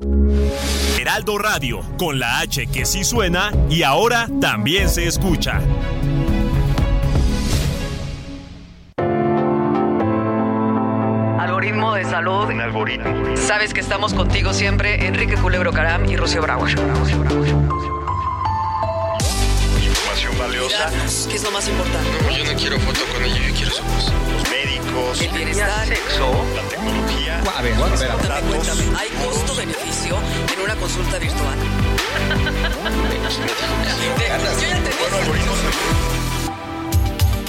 Heraldo Radio, con la H que sí suena y ahora también se escucha. Algoritmo de salud. Un algoritmo. Sabes que estamos contigo siempre, Enrique Culebro Caram y Rocío Brauer. Información valiosa. ¿Qué es lo más importante? No, yo no quiero foto con ella, yo quiero su voz. Los médicos. El bienestar. Sexo. La tecnología. A ver, a ver, a ver. Cuéntame, cuéntame, ¿hay costo-beneficio en una consulta virtual? Yo ya te Bueno, algoritmos.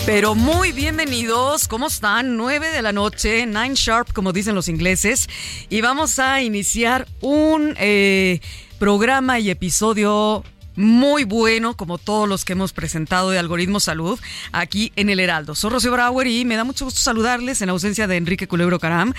Pero muy bienvenidos, ¿cómo están? 9 de la noche, 9 sharp, como dicen los ingleses, y vamos a iniciar un eh, programa y episodio muy bueno, como todos los que hemos presentado de Algoritmo Salud, aquí en el Heraldo. Soy Rocío Brauer y me da mucho gusto saludarles en ausencia de Enrique Culebro Caram,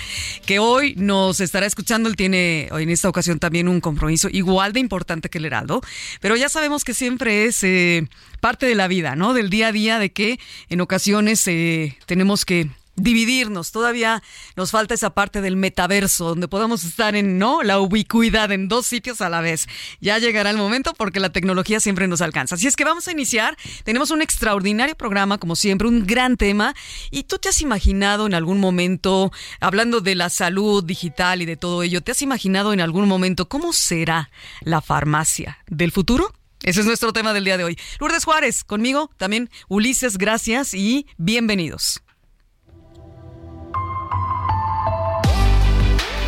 que hoy nos estará escuchando. Él tiene en esta ocasión también un compromiso igual de importante que el Heraldo, pero ya sabemos que siempre es eh, parte de la vida, ¿no? Del día a día, de que en ocasiones eh, tenemos que dividirnos. Todavía nos falta esa parte del metaverso donde podamos estar en, ¿no? La ubicuidad en dos sitios a la vez. Ya llegará el momento porque la tecnología siempre nos alcanza. Así es que vamos a iniciar. Tenemos un extraordinario programa, como siempre, un gran tema. ¿Y tú te has imaginado en algún momento, hablando de la salud digital y de todo ello, te has imaginado en algún momento cómo será la farmacia del futuro? Ese es nuestro tema del día de hoy. Lourdes Juárez, conmigo también Ulises, gracias y bienvenidos.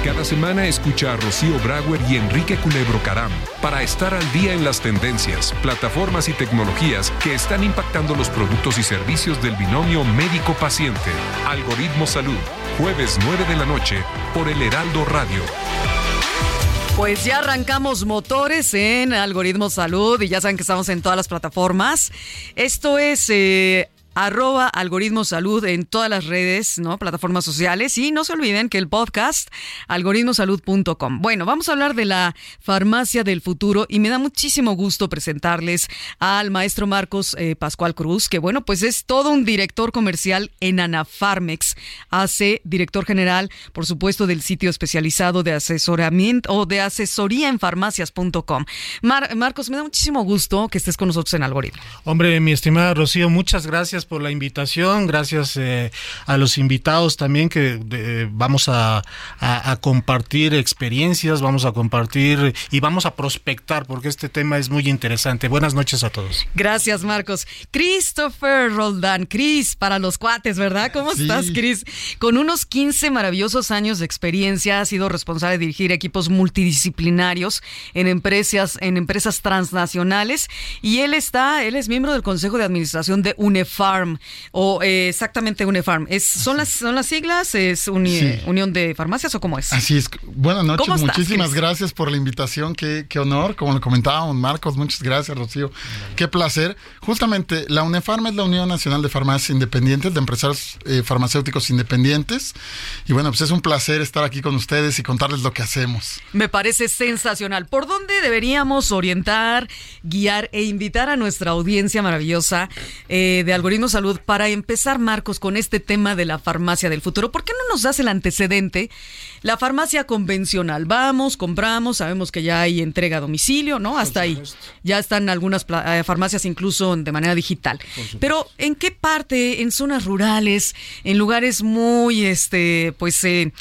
Cada semana escucha a Rocío Brauer y Enrique Culebro Caram para estar al día en las tendencias, plataformas y tecnologías que están impactando los productos y servicios del binomio médico-paciente. Algoritmo Salud, jueves 9 de la noche por el Heraldo Radio. Pues ya arrancamos motores en Algoritmo Salud y ya saben que estamos en todas las plataformas. Esto es eh, arroba algoritmo salud en todas las redes, ¿no? Plataformas sociales. Y no se olviden que el podcast, algoritmosalud.com. Bueno, vamos a hablar de la farmacia del futuro y me da muchísimo gusto presentarles al maestro Marcos eh, Pascual Cruz, que bueno, pues es todo un director comercial en Anafarmex. Hace director general, por supuesto, del sitio especializado de asesoramiento o de asesoría en farmacias.com. Mar- Marcos, me da muchísimo gusto que estés con nosotros en Algoritmo. Hombre, mi estimada Rocío, muchas gracias por la invitación, gracias eh, a los invitados también que eh, vamos a, a- a compartir experiencias, vamos a compartir y vamos a prospectar porque este tema es muy interesante. Buenas noches a todos. Gracias, Marcos. Christopher Roldán, Chris, para los cuates, ¿verdad? ¿Cómo Sí. estás, Chris? Con unos 15 maravillosos años de experiencia, ha sido responsable de dirigir equipos multidisciplinarios en empresas, en empresas transnacionales y él está, él es miembro del Consejo de Administración de UNEFARM o eh, exactamente UNEFARM. Es, son las son las siglas, es uni- Sí. Unión de Farmacias o cómo es? Así es. Buenas noches, ¿Cómo estás, muchísimas gracias por la invitación, qué, qué honor, como lo comentábamos Marcos, muchas gracias Rocío, qué placer. Justamente la UNEFARM es la Unión Nacional de Farmacias Independientes, de empresarios eh, farmacéuticos independientes, y bueno, pues es un placer estar aquí con ustedes y contarles lo que hacemos. Me parece sensacional. ¿Por dónde deberíamos orientar, guiar e invitar a nuestra audiencia maravillosa eh, de Salud para empezar, Marcos, con este tema de la farmacia del futuro? ¿Por qué no nos das el antecedente? La farmacia convencional. Vamos, compramos, sabemos que ya hay entrega a domicilio, ¿no? Hasta ahí. Ya están algunas eh, farmacias incluso de manera digital. Pero ¿en qué parte? En zonas rurales, en lugares muy, este, pues, eh,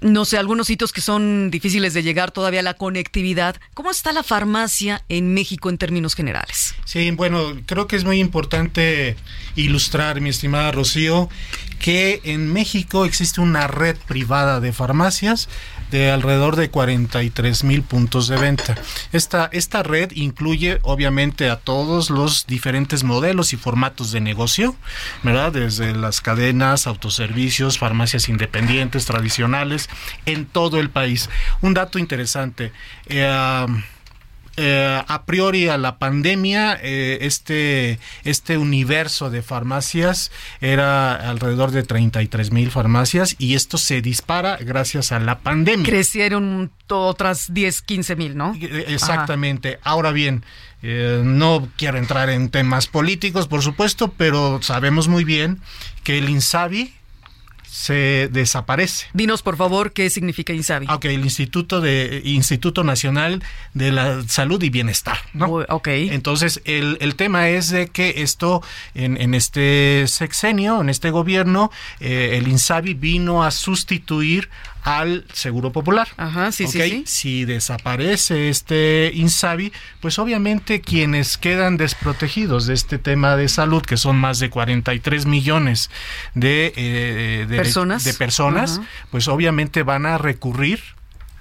no sé, algunos sitios que son difíciles de llegar todavía la conectividad. ¿Cómo está la farmacia en México en términos generales? Sí, bueno, creo que es muy importante ilustrar, mi estimada Rocío, que en México existe una red privada de farmacias de alrededor de 43 mil puntos de venta. Esta, esta red incluye obviamente a todos los diferentes modelos y formatos de negocio, ¿verdad? Desde las cadenas, autoservicios, farmacias independientes, tradicionales, en todo el país. Un dato interesante. eh, eh, a priori a la pandemia, eh, este, este universo de farmacias era alrededor de 33 mil farmacias y esto se dispara gracias a la pandemia. Crecieron otras 10, 15 mil, ¿no? Eh, Exactamente. Ahora bien, eh, no quiero entrar en temas políticos, por supuesto, pero sabemos muy bien que el INSABI se desaparece. Dinos, por favor, qué significa INSABI. Ok, el Instituto de Instituto Nacional de la Salud y Bienestar, ¿no? Ok. Entonces, el, el tema es de que esto, en, en este sexenio, en este gobierno, eh, el INSABI vino a sustituir al Seguro Popular. Ajá, sí, sí, sí. Si desaparece este INSABI, pues obviamente quienes quedan desprotegidos de este tema de salud, que son más de 43 millones de, eh, de Personas. de personas, Ajá. pues obviamente van a recurrir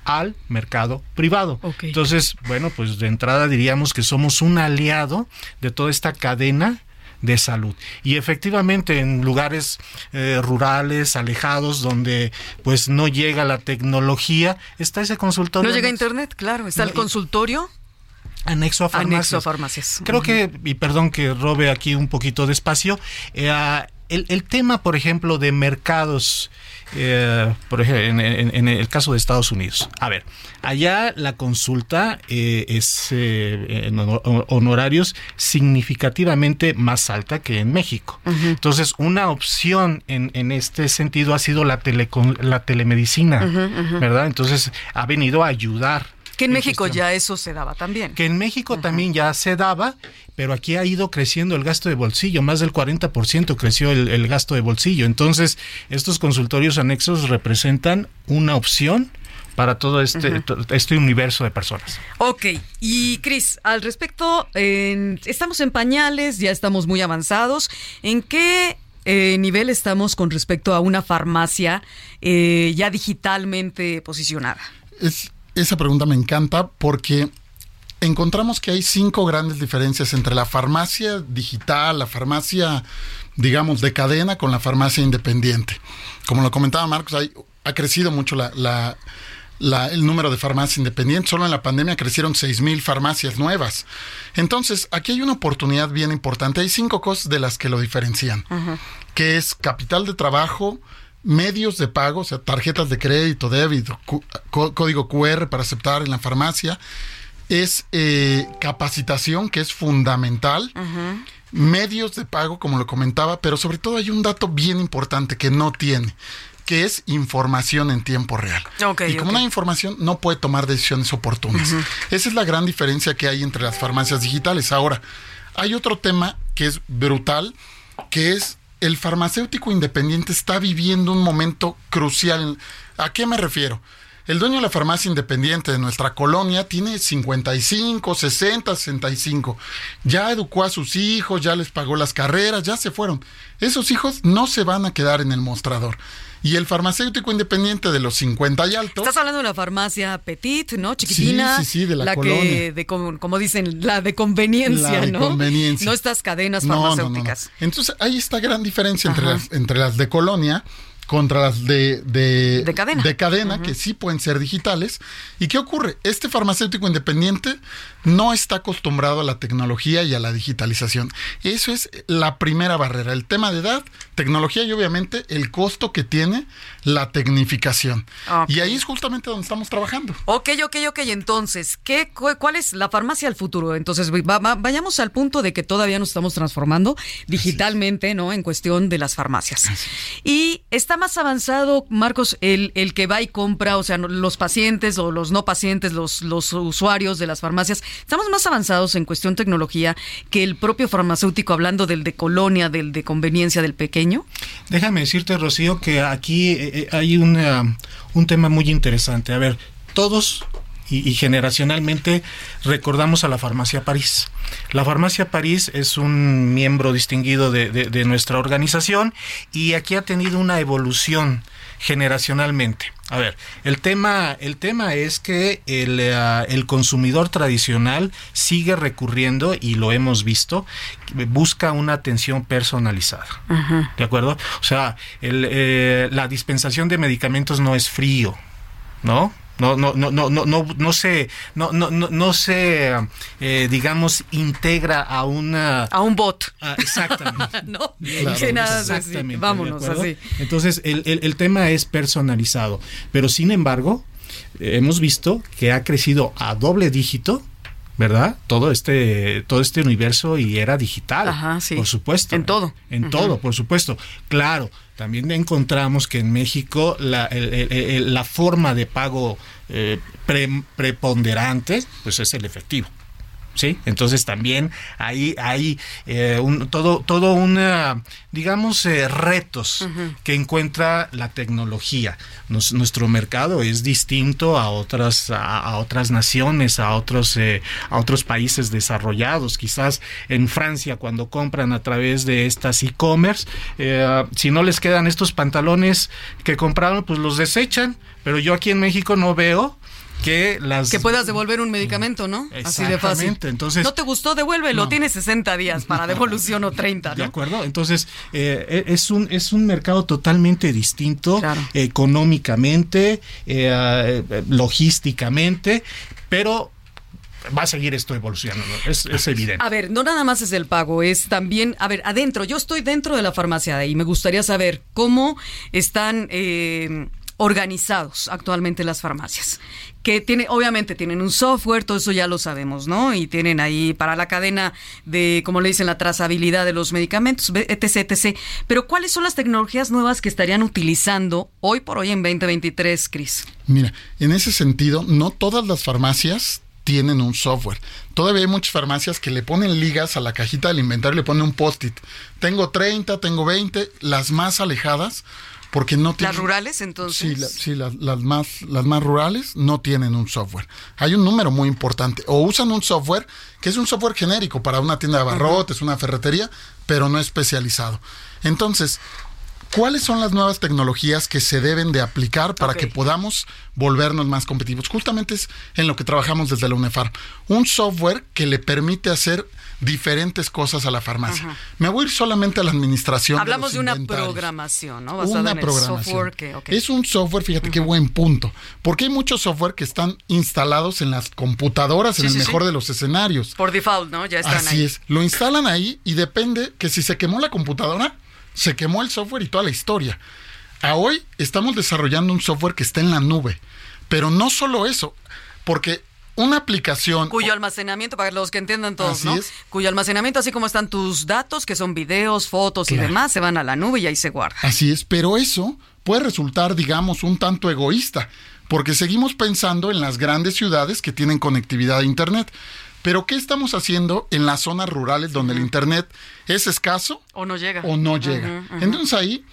al mercado privado. Entonces, bueno, pues de entrada diríamos que somos un aliado de toda esta cadena de salud. Y efectivamente en lugares eh, rurales, alejados, donde pues no llega la tecnología, está ese consultorio. No llega a internet, claro. Está No, el consultorio Anexo a farmacias. anexo a farmacias. Creo que, y perdón que robe aquí un poquito de espacio, eh, el, el tema, por ejemplo, de mercados, eh, por ejemplo, en, en- en el caso de Estados Unidos. A ver, allá la consulta eh, es eh, en honor- honorarios significativamente más alta que en México. Entonces, una opción en, en este sentido ha sido la, telecon- la telemedicina, ¿verdad? Entonces, ha venido a ayudar. Que en México cuestión ya eso se daba también. que en México también ya se daba, pero aquí ha ido creciendo el gasto de bolsillo, más del 40% creció el, el gasto de bolsillo. Entonces, estos consultorios anexos representan una opción para todo este, este universo de personas. Ok, y Cris, al respecto, estamos en pañales, ya estamos muy avanzados. ¿En qué eh, nivel estamos con respecto a una farmacia eh, ya digitalmente posicionada? Es, esa pregunta me encanta porque encontramos que hay cinco grandes diferencias entre la farmacia digital, la farmacia, digamos, de cadena con la farmacia independiente. Como lo comentaba Marcos, hay- ha crecido mucho la, la- la- el número de farmacias independientes. Solo en la pandemia crecieron 6 mil farmacias nuevas. Entonces, aquí hay una oportunidad bien importante. Hay cinco cosas de las que lo diferencian, que es capital de trabajo, medios de pago, o sea, tarjetas de crédito, débito, código QR para aceptar en la farmacia, es eh, capacitación, que es fundamental, medios de pago, como lo comentaba, pero sobre todo hay un dato bien importante que no tiene, que es información en tiempo real. Y como hay información, no puede tomar decisiones oportunas. Esa es la gran diferencia que hay entre las farmacias digitales. Ahora, hay otro tema que es brutal, que es el farmacéutico independiente está viviendo un momento crucial. ¿A qué me refiero? El dueño de la farmacia independiente de nuestra colonia tiene 55, 60, 65. Ya educó a sus hijos, ya les pagó las carreras, ya se fueron. Esos hijos no se van a quedar en el mostrador. Y el farmacéutico independiente de los 50 y alto. Estás hablando de la farmacia Petit, ¿no? Chiquitina. Sí, sí, sí, de la que, colonia. de, com- como dicen, la de conveniencia, La de ¿no? conveniencia. No estas cadenas No, no, no, no. farmacéuticas. Entonces hay esta gran diferencia entre Ajá. las, entre las de colonia contra las de, de, De cadena. de cadena, que sí pueden ser digitales. ¿Y qué ocurre? Este farmacéutico independiente no está acostumbrado a la tecnología y a la digitalización. Eso es la primera barrera. El tema de edad, tecnología y obviamente el costo que tiene la tecnificación. Y ahí es justamente donde estamos trabajando. Ok, ok, ok. Entonces, ¿qué, cu- ¿cuál es la farmacia del futuro? Entonces, va- va- vayamos al punto de que todavía nos estamos transformando digitalmente, ¿no? En cuestión de las farmacias. Y está más avanzado, Marcos, el, el que va y compra, o sea, los pacientes o los no pacientes, los, los usuarios de las farmacias, estamos más avanzados en cuestión tecnología que el propio farmacéutico, hablando del de colonia, del de conveniencia del pequeño. Déjame decirte, Rocío, que aquí eh, eh, hay un tema muy interesante. A ver, todos y, y generacionalmente recordamos a la farmacia París. La farmacia París es un miembro distinguido de, de- de nuestra organización y aquí ha tenido una evolución generacionalmente. A ver, el tema, el tema es que el, eh, el consumidor tradicional sigue recurriendo, y lo hemos visto, busca una atención personalizada. ¿De acuerdo? O sea, el, eh, la dispensación de medicamentos no es frío, ¿no? No, no, no, no, no, no, no se, no, no, no, no se, eh, digamos, integra a una, A un bot. Ah, exactamente. no, Claro, nada, exactamente, así. ¿de vámonos así. Entonces, el, el- el tema es personalizado. Pero sin embargo, eh, hemos visto que ha crecido a doble dígito. ¿Verdad? Todo este, todo este universo y era digital. Ajá, sí. Por supuesto. En todo. En todo, por supuesto. Claro, también encontramos que en México la, el- el- el- la forma de pago eh, pre- preponderante, pues es el efectivo. ¿Sí? Entonces también hay, hay eh, un, todo, todo una, digamos, eh, retos que encuentra la tecnología. Nos- nuestro mercado es distinto a otras, a, a otras naciones, a otros, eh, a otros países desarrollados. Quizás en Francia cuando compran a través de estas e-commerce, eh, si no les quedan estos pantalones que compraron, pues los desechan. Pero yo aquí en México no veo que las Que puedas devolver un medicamento, ¿no? Así de fácil. Exactamente, entonces- no te gustó, devuélvelo. No. Tienes 60 días para devolución o 30, ¿De ¿no? acuerdo? Entonces, eh, es, un, es un mercado totalmente distinto Claro. económicamente, eh, eh, logísticamente, pero va a seguir esto evolucionando, es, es evidente. A ver, no nada más es el pago, es también, a ver, adentro, yo estoy dentro de la farmacia y me gustaría saber cómo están eh, organizados actualmente las farmacias. Que tiene, obviamente tienen un software, todo eso ya lo sabemos, ¿no? Y tienen ahí para la cadena de, como le dicen, la trazabilidad de los medicamentos, etc, etc. Pero ¿cuáles son las tecnologías nuevas que estarían utilizando hoy por hoy en 2023, Cris? Mira, en ese sentido, no todas las farmacias tienen un software. Todavía hay muchas farmacias que le ponen ligas a la cajita del inventario le ponen un post-it. Tengo 30, tengo 20, las más alejadas, porque no tienen... ¿Las rurales, entonces? Sí, la- sí, las, las más, las más rurales no tienen un software. Hay un número muy importante. O usan un software que es un software genérico para una tienda de abarrotes, una ferretería, pero no especializado. Entonces, ¿cuáles son las nuevas tecnologías que se deben de aplicar para que podamos volvernos más competitivos? Justamente es en lo que trabajamos desde la UNEFAR. Un software que le permite hacer diferentes cosas a la farmacia. Me voy a ir solamente a la administración. Hablamos de, los una programación, ¿no? Basada una en el programación. software que, ok. Es un software, fíjate qué buen punto. Porque hay muchos software que están instalados en las computadoras, Sí, en el mejor sí. de los escenarios. Por default, ¿no? Ya están Así ahí. es. Lo instalan ahí y depende que si se quemó la computadora, se quemó el software y toda la historia. A hoy estamos desarrollando un software que está en la nube. Pero no solo eso, porque una aplicación... Cuyo almacenamiento, para los que entiendan todos, Así ¿no? es. Cuyo almacenamiento, así como están tus datos, que son videos, fotos y demás, se van a la nube y ahí se guardan. Así es, pero eso puede resultar, digamos, un tanto egoísta, porque seguimos pensando en las grandes ciudades que tienen conectividad a Internet. Pero ¿qué estamos haciendo en las zonas rurales donde el Internet es escaso O no llega. o no llega? Entonces ahí,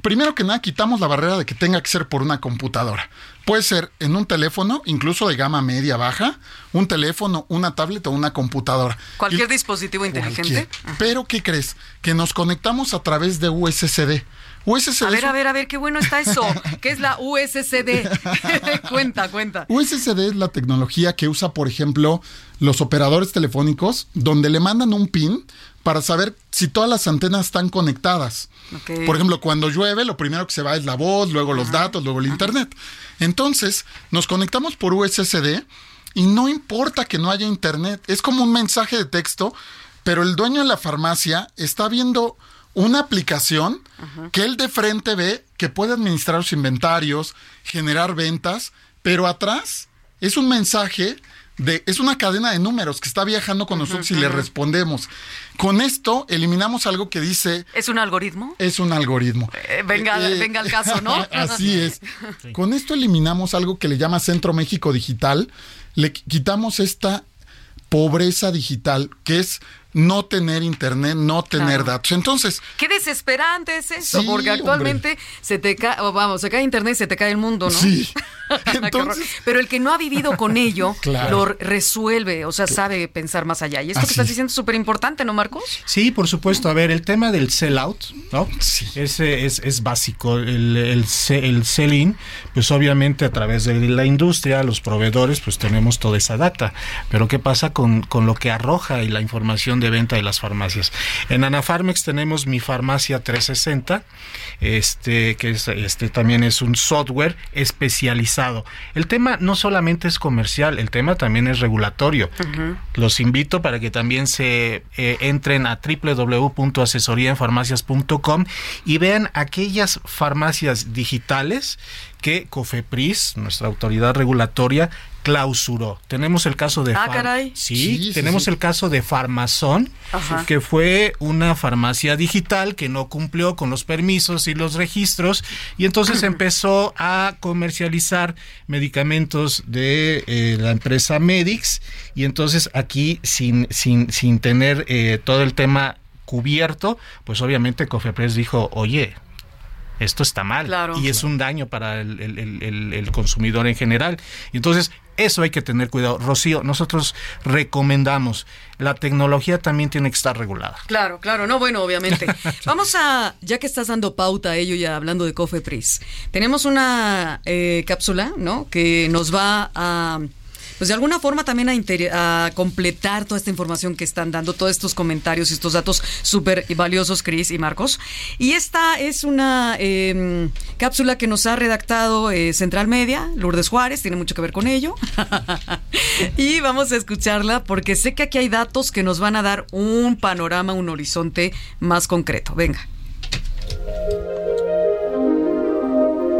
primero que nada, quitamos la barrera de que tenga que ser por una computadora. Puede ser en un teléfono, incluso de gama media baja, un teléfono, una tablet o una computadora. Cualquier Y- dispositivo inteligente. Cualquier. Pero ¿qué crees? Que nos conectamos a través de USSD. USSD A ver, a ver, a ver, qué bueno está eso. ¿Qué es la USCD? cuenta, cuenta. USSD es la tecnología que usa, por ejemplo, los operadores telefónicos, donde le mandan un pin para saber si todas las antenas están conectadas. Por ejemplo, cuando llueve, lo primero que se va es la voz, luego los datos, luego el internet. Entonces, nos conectamos por USSD y no importa que no haya internet, es como un mensaje de texto, pero el dueño de la farmacia está viendo una aplicación que él de frente ve que puede administrar los inventarios, generar ventas, pero atrás es un mensaje de, es una cadena de números que está viajando con nosotros y le respondemos. Con esto eliminamos algo que dice ¿Es un algoritmo? es un algoritmo. Eh, venga, venga al caso, ¿no? Así es. Con esto eliminamos algo que le llama Centro México Digital. Le qui- quitamos esta pobreza digital, que es no tener internet, no tener Claro. datos. Entonces, Qué desesperante es eso, Sí, porque actualmente se te cae, o vamos, se cae internet y se te cae el mundo, ¿no? sí, Entonces, Pero el que no ha vivido con ello Claro. lo resuelve, o sea, sabe pensar más allá. Y esto que Así estás es. diciendo es súper importante, ¿no, Marcos? Sí, por supuesto. A ver, el tema del sell-out, ¿no? Sí. Ese es, es básico. El, el sell-in, pues obviamente a través de la industria, los proveedores, pues tenemos toda esa data. Pero ¿qué pasa con, con lo que arroja y la información de venta de las farmacias? En Anafarmex tenemos mi farmacia 360, este, que es, este también es un software especializado. El tema no solamente es comercial, el tema también es regulatorio. Los invito para que también se eh, entren a www.asesoriaenfarmacias.com y vean aquellas farmacias digitales que Cofepris, nuestra autoridad regulatoria, clausuró. Tenemos el caso de Ah, caray. Sí, Sí, sí, tenemos sí. el caso de Farmazón, Ajá. que fue una farmacia digital que no cumplió con los permisos y los registros y entonces empezó a comercializar medicamentos de eh, la empresa Medix y entonces aquí sin, sin, sin tener eh, todo el tema cubierto, pues obviamente Cofepres dijo, oye, esto está mal Claro. y es un daño para el, el- el- el- el consumidor en general. Y entonces, eso hay que tener cuidado. Rocío, nosotros recomendamos, la tecnología también tiene que estar regulada. Claro, claro, no, bueno, obviamente. Vamos a, ya que estás dando pauta a ello ya hablando de Cofepris, tenemos una eh, cápsula, ¿no? Que nos va a, pues de alguna forma también a, completar toda esta información que están dando, todos estos comentarios y estos datos súper valiosos, Cris y Marcos. Y esta es una eh, cápsula que nos ha redactado eh, Central Media, Lourdes Juárez, tiene mucho que ver con ello. y vamos a escucharla porque sé que aquí hay datos que nos van a dar un panorama, un horizonte más concreto. Venga.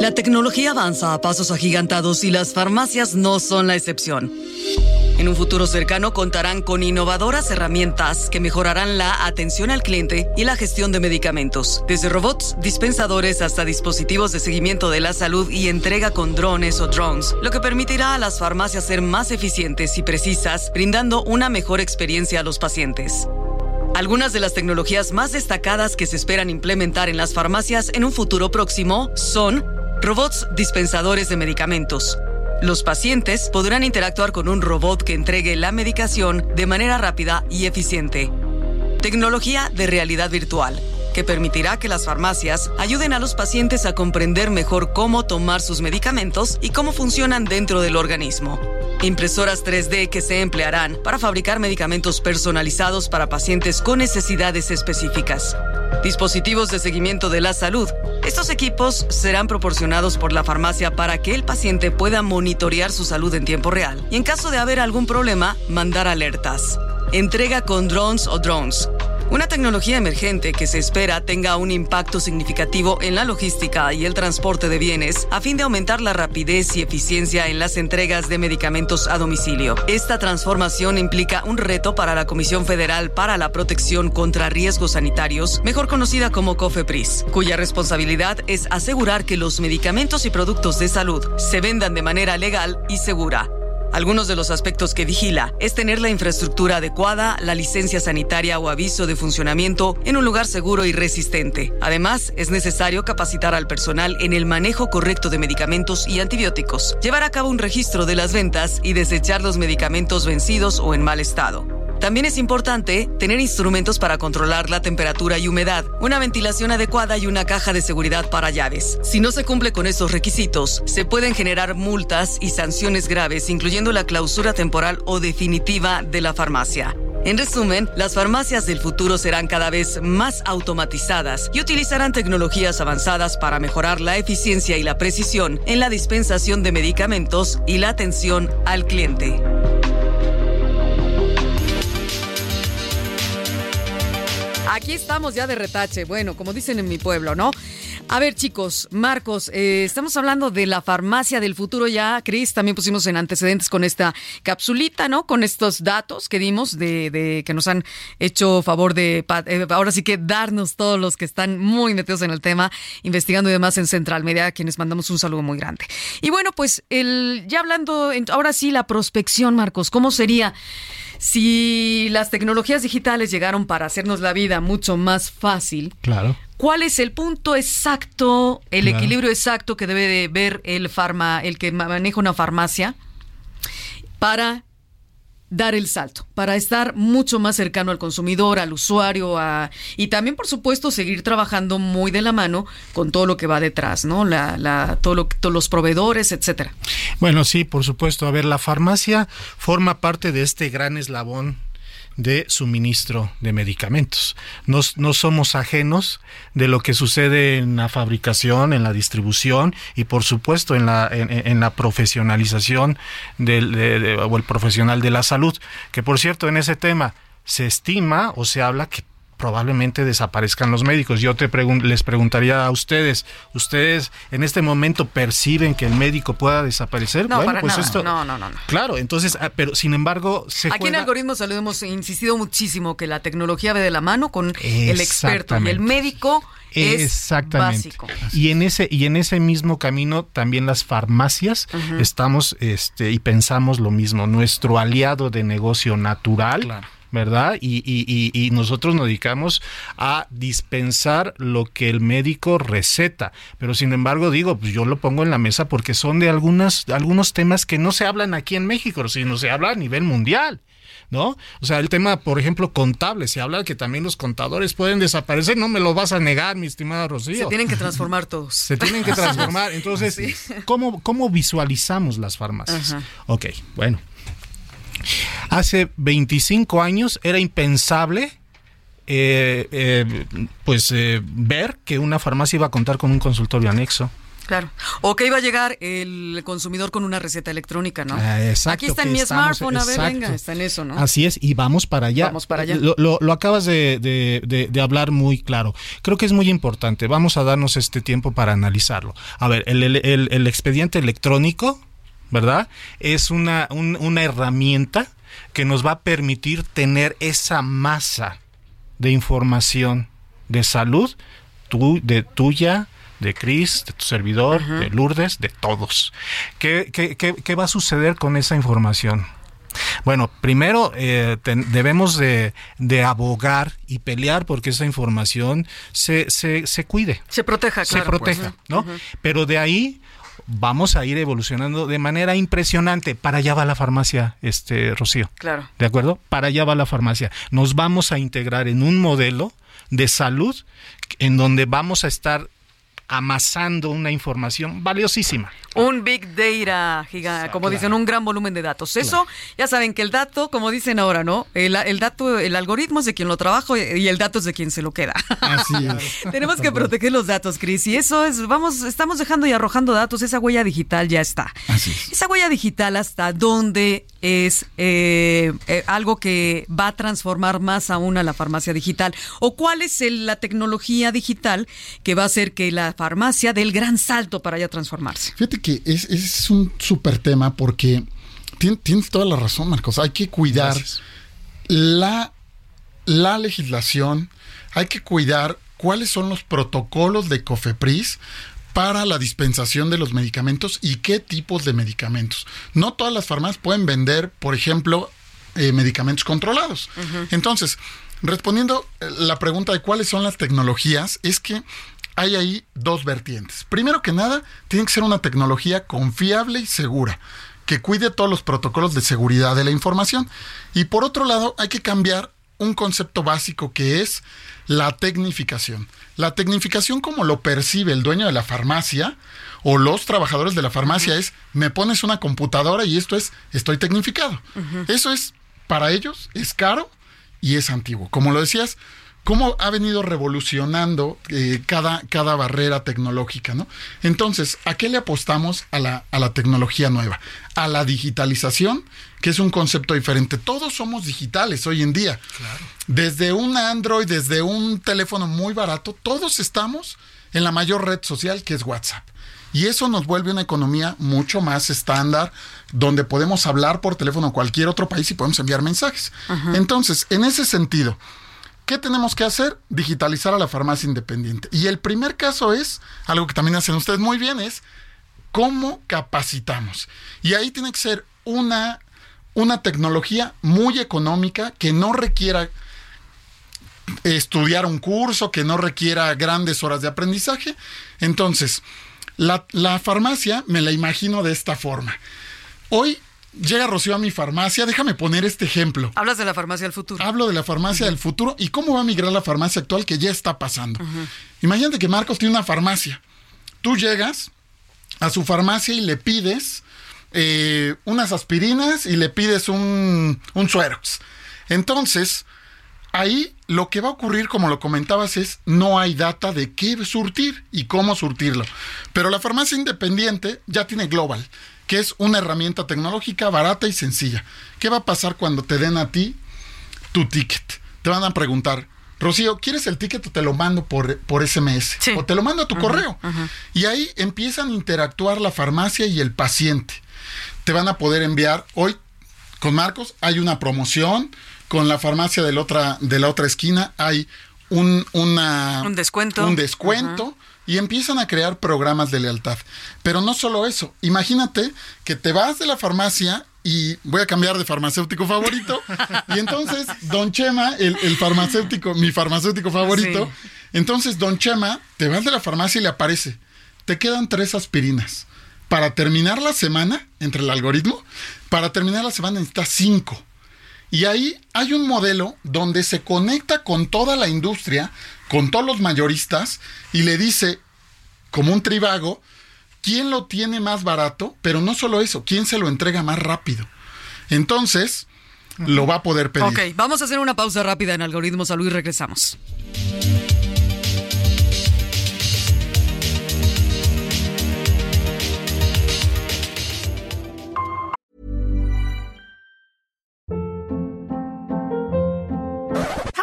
La tecnología avanza a pasos agigantados y las farmacias no son la excepción. En un futuro cercano contarán con innovadoras herramientas que mejorarán la atención al cliente y la gestión de medicamentos, desde robots dispensadores hasta dispositivos de seguimiento de la salud y entrega con drones o drones, lo que permitirá a las farmacias ser más eficientes y precisas, brindando una mejor experiencia a los pacientes. Algunas de las tecnologías más destacadas que se esperan implementar en las farmacias en un futuro próximo son robots dispensadores de medicamentos. Los pacientes podrán interactuar con un robot que entregue la medicación de manera rápida y eficiente. Tecnología de realidad virtual, que permitirá que las farmacias ayuden a los pacientes a comprender mejor cómo tomar sus medicamentos y cómo funcionan dentro del organismo. Impresoras 3D que se emplearán para fabricar medicamentos personalizados para pacientes con necesidades específicas. Dispositivos de seguimiento de la salud. Estos equipos serán proporcionados por la farmacia para que el paciente pueda monitorear su salud en tiempo real y en caso de haber algún problema, mandar alertas. Entrega con drones o drones. Una tecnología emergente que se espera tenga un impacto significativo en la logística y el transporte de bienes a fin de aumentar la rapidez y eficiencia en las entregas de medicamentos a domicilio. Esta transformación implica un reto para la Comisión Federal para la Protección contra Riesgos Sanitarios, mejor conocida como COFEPRIS, cuya responsabilidad es asegurar que los medicamentos y productos de salud se vendan de manera legal y segura. Algunos de los aspectos que vigila es tener la infraestructura adecuada, la licencia sanitaria o aviso de funcionamiento en un lugar seguro y resistente. Además, es necesario capacitar al personal en el manejo correcto de medicamentos y antibióticos, llevar a cabo un registro de las ventas y desechar los medicamentos vencidos o en mal estado. También es importante tener instrumentos para controlar la temperatura y humedad, una ventilación adecuada y una caja de seguridad para llaves. Si no se cumple con esos requisitos, se pueden generar multas y sanciones graves, incluyendo la clausura temporal o definitiva de la farmacia. En resumen, las farmacias del futuro serán cada vez más automatizadas y utilizarán tecnologías avanzadas para mejorar la eficiencia y la precisión en la dispensación de medicamentos y la atención al cliente. Aquí estamos ya de retache, bueno, como dicen en mi pueblo, ¿no? A ver, chicos, Marcos, eh, estamos hablando de la farmacia del futuro ya. Cris, también pusimos en antecedentes con esta capsulita, ¿no? Con estos datos que dimos de, que nos han hecho favor de, eh, ahora sí que darnos todos los que están muy metidos en el tema, investigando y demás en Central Media, a quienes mandamos un saludo muy grande. Y bueno, pues el, ya hablando, ahora sí, la prospección, Marcos, ¿cómo sería? Si las tecnologías digitales llegaron para hacernos la vida mucho más fácil, Claro. ¿Cuál es el punto exacto, el Claro. equilibrio exacto que debe de ver el farma, el que ma- maneja una farmacia para dar el salto, para estar mucho más cercano al consumidor, al usuario, a, y también, por supuesto, seguir trabajando muy de la mano con todo lo que va detrás, ¿no? La, la, todo lo, todos los proveedores, etcétera. Bueno, sí, por supuesto. A ver, la farmacia forma parte de este gran eslabón de suministro de medicamentos. No, somos ajenos de lo que sucede en la fabricación, en la distribución y por supuesto en la, en, la profesionalización del, de- de- o el profesional de la salud. Que por cierto, en ese tema se estima o se habla que probablemente desaparezcan los médicos. Yo te pregun- les preguntaría a ustedes, ¿ustedes en este momento perciben que el médico pueda desaparecer? No, para pues nada. esto No, no, no, no. Claro, entonces, ah, pero sin embargo, se Aquí en Algoritmo Salud hemos insistido muchísimo que la tecnología ve de la mano con el experto y el médico es Exactamente. básico. Y en ese y en ese mismo camino también las farmacias estamos este y pensamos lo mismo, nuestro aliado de negocio natural. ¿Verdad? Y, y- y- y nosotros nos dedicamos a dispensar lo que el médico receta. Pero sin embargo, digo, pues yo lo pongo en la mesa porque son de algunas, algunos temas que no se hablan aquí en México, sino se habla a nivel mundial. ¿no? O sea, el tema, por ejemplo, contable, se habla que también los contadores pueden desaparecer, no me lo vas a negar, mi estimada Rocío. Se tienen que transformar todos. Se tienen que transformar. Entonces, ¿cómo, cómo visualizamos las farmacias? Ajá. Ok, bueno. Hace 25 años era impensable eh, eh, pues eh, ver que una farmacia iba a contar con un consultorio anexo. Claro. O que iba a llegar el consumidor con una receta electrónica, ¿no? Ah, exacto, Aquí está en mi estamos- smartphone, a ver, exacto. venga, está en eso, ¿no? Así es, y vamos para allá. Vamos para allá. Lo, lo- lo acabas de, de- de- de hablar muy claro. Creo que es muy importante. Vamos a darnos este tiempo para analizarlo. A ver, el, el- el- el expediente electrónico, ¿verdad? Es una, un- una herramienta que nos va a permitir tener esa masa de información de salud tu- de tuya, de Chris, de tu servidor, de Lourdes, de todos. ¿Qué, qué- qué- qué va a suceder con esa información? Bueno, primero eh, debemos de, de abogar y pelear porque esa información se, se, se cuide Se proteja, se claro. proteja, ¿no? Pero de ahí vamos a ir evolucionando de manera impresionante. Para allá va la farmacia, este Rocío. Claro. ¿De acuerdo? Para allá va la farmacia. Nos vamos a integrar en un modelo de salud en donde vamos a estar amasando una información valiosísima. Un big data, giga, como dicen, un gran volumen de datos. Eso, ya saben que el dato, como dicen ahora, ¿no? El, el dato, el algoritmo es de quien lo trabaja y el dato es de quien se lo queda. Así es. Tenemos que proteger los datos, Cris, y eso es, vamos, estamos dejando y arrojando datos, esa huella digital ya está. Esa huella digital hasta dónde es eh, eh, algo que va a transformar más aún a la farmacia digital, o cuál es el- la tecnología digital que va a hacer que la farmacia dé el gran salto para ya transformarse. Fíjate que es, es un súper tema porque tien- tienes toda la razón, Marcos. Hay que cuidar Gracias. la, la legislación, hay que cuidar cuáles son los protocolos de COFEPRIS para la dispensación de los medicamentos y qué tipos de medicamentos. No todas las farmacias pueden vender, por ejemplo, eh, medicamentos controlados. Entonces, respondiendo eh, la pregunta de cuáles son las tecnologías, es que hay ahí dos vertientes. Primero que nada, tiene que ser una tecnología confiable y segura que cuide todos los protocolos de seguridad de la información. Y por otro lado, hay que cambiar un concepto básico que es la tecnificación. La tecnificación como lo percibe el dueño de la farmacia o los trabajadores de la farmacia es, me pones una computadora y esto es, estoy tecnificado. Eso es, para ellos, es caro y es antiguo. Como lo decías, cómo ha venido revolucionando eh, cada, cada barrera tecnológica, ¿no? Entonces, ¿a qué le apostamos a la, a la tecnología nueva? A la digitalización, que es un concepto diferente. Todos somos digitales hoy en día. Desde un Android, desde un teléfono muy barato, todos estamos en la mayor red social que es WhatsApp. Y eso nos vuelve una economía mucho más estándar, donde podemos hablar por teléfono a cualquier otro país y podemos enviar mensajes. Entonces, en ese sentido, ¿qué tenemos que hacer? Digitalizar a la farmacia independiente. Y el primer caso es, algo que también hacen ustedes muy bien, es cómo capacitamos. Y ahí tiene que ser una, una tecnología muy económica que no requiera estudiar un curso que no requiera grandes horas de aprendizaje. Entonces, la, la farmacia me la imagino de esta forma. Hoy llega Rocío a mi farmacia, déjame poner este ejemplo. Hablas de la farmacia del futuro. Hablo de la farmacia del futuro y cómo va a migrar la farmacia actual que ya está pasando. Imagínate que Marcos tiene una farmacia. Tú llegas a su farmacia y le pides eh, unas aspirinas y le pides un, un suerox. Entonces, ahí lo que va a ocurrir, como lo comentabas, es no hay data de qué surtir y cómo surtirlo. Pero la farmacia independiente ya tiene Global, que es una herramienta tecnológica barata y sencilla. ¿Qué va a pasar cuando te den a ti tu ticket? Te van a preguntar, Rocío, ¿quieres el ticket o te lo mando por, por SMS? Sí. O te lo mando a tu correo. Y ahí empiezan a interactuar la farmacia y el paciente. Te van a poder enviar, hoy con Marcos hay una promoción, con la farmacia de la otra, de la otra esquina hay un, una, Un descuento. Un descuento. Y empiezan a crear programas de lealtad. Pero no solo eso. Imagínate que te vas de la farmacia y voy a cambiar de farmacéutico favorito. y entonces, Don Chema, el, el farmacéutico, mi farmacéutico favorito. Sí. Entonces, Don Chema, te vas de la farmacia y le aparece. Te quedan tres aspirinas. Para terminar la semana, entre el algoritmo, para terminar la semana necesitas cinco. Y ahí hay un modelo donde se conecta con toda la industria, con todos los mayoristas, y le dice, como un tribago, quién lo tiene más barato, pero no solo eso, quién se lo entrega más rápido. Entonces, lo va a poder pedir. Ok, vamos a hacer una pausa rápida en Algoritmo Salud y regresamos.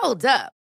Hold up.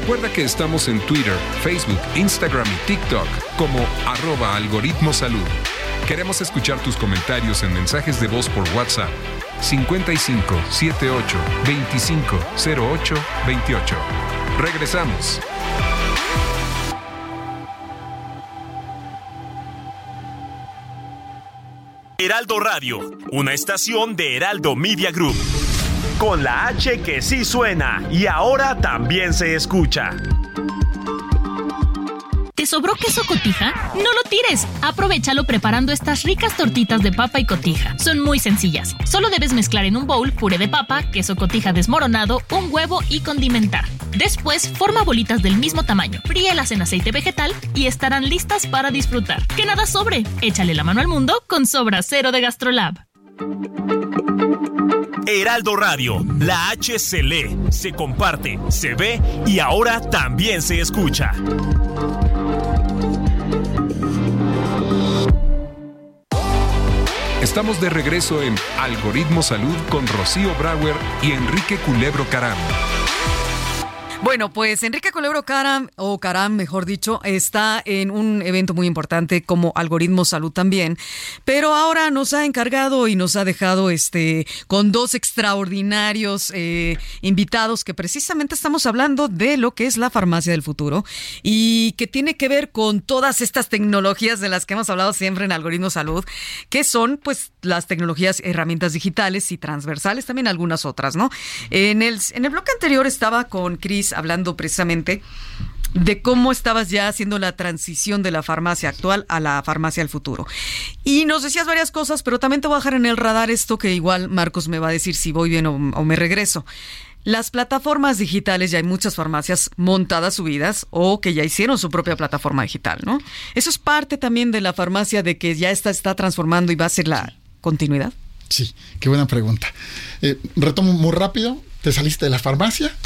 Recuerda que estamos en Twitter, Facebook, Instagram y TikTok como arroba algoritmo salud. Queremos escuchar tus comentarios en mensajes de voz por WhatsApp 55 78 25 08 28. Regresamos. Heraldo Radio, una estación de Heraldo Media Group. Con la H que sí suena y ahora también se escucha. ¿Te sobró queso cotija? No lo tires. Aprovechalo preparando estas ricas tortitas de papa y cotija. Son muy sencillas. Solo debes mezclar en un bowl puré de papa, queso cotija desmoronado, un huevo y condimentar. Después, forma bolitas del mismo tamaño, fríelas en aceite vegetal y estarán listas para disfrutar. Que nada sobre. Échale la mano al mundo con Sobra Cero de Gastrolab. Heraldo Radio, la H se lee, se comparte, se ve y ahora también se escucha. Estamos de regreso en Algoritmo Salud con Rocío Brauer y Enrique Culebro Caram. Bueno, pues Enrique Culebro Caram, o Caram, mejor dicho, está en un evento muy importante como Algoritmo Salud también, pero ahora nos ha encargado y nos ha dejado este con dos extraordinarios eh, invitados que precisamente estamos hablando de lo que es la farmacia del futuro y que tiene que ver con todas estas tecnologías de las que hemos hablado siempre en Algoritmo Salud, que son pues las tecnologías, herramientas digitales y transversales, también algunas otras, ¿no? En el, en el bloque anterior estaba con Cris hablando precisamente de cómo estabas ya haciendo la transición de la farmacia actual a la farmacia del futuro. Y nos decías varias cosas, pero también te voy a dejar en el radar esto que igual Marcos me va a decir si voy bien o, me regreso. Las plataformas digitales, ya hay muchas farmacias montadas, subidas, o que ya hicieron su propia plataforma digital, ¿no? Eso es parte también de la farmacia de que ya está, está transformando y va a ser la continuidad. Sí, qué buena pregunta. Eh, retomo muy rápido, te saliste de la farmacia,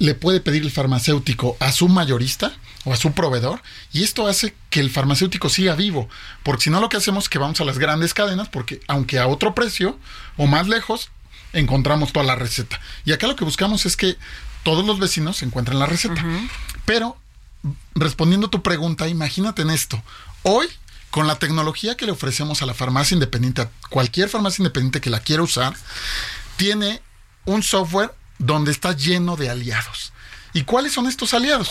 le puede pedir el farmacéutico a su mayorista o a su proveedor y esto hace que el farmacéutico siga vivo, porque si no lo que hacemos es que vamos a las grandes cadenas, porque aunque a otro precio o más lejos, encontramos toda la receta. Y acá lo que buscamos es que todos los vecinos encuentren la receta. Pero, respondiendo a tu pregunta, imagínate en esto. Hoy, con la tecnología que le ofrecemos a la farmacia independiente, a cualquier farmacia independiente que la quiera usar, tiene un software donde está lleno de aliados. ¿Y cuáles son estos aliados?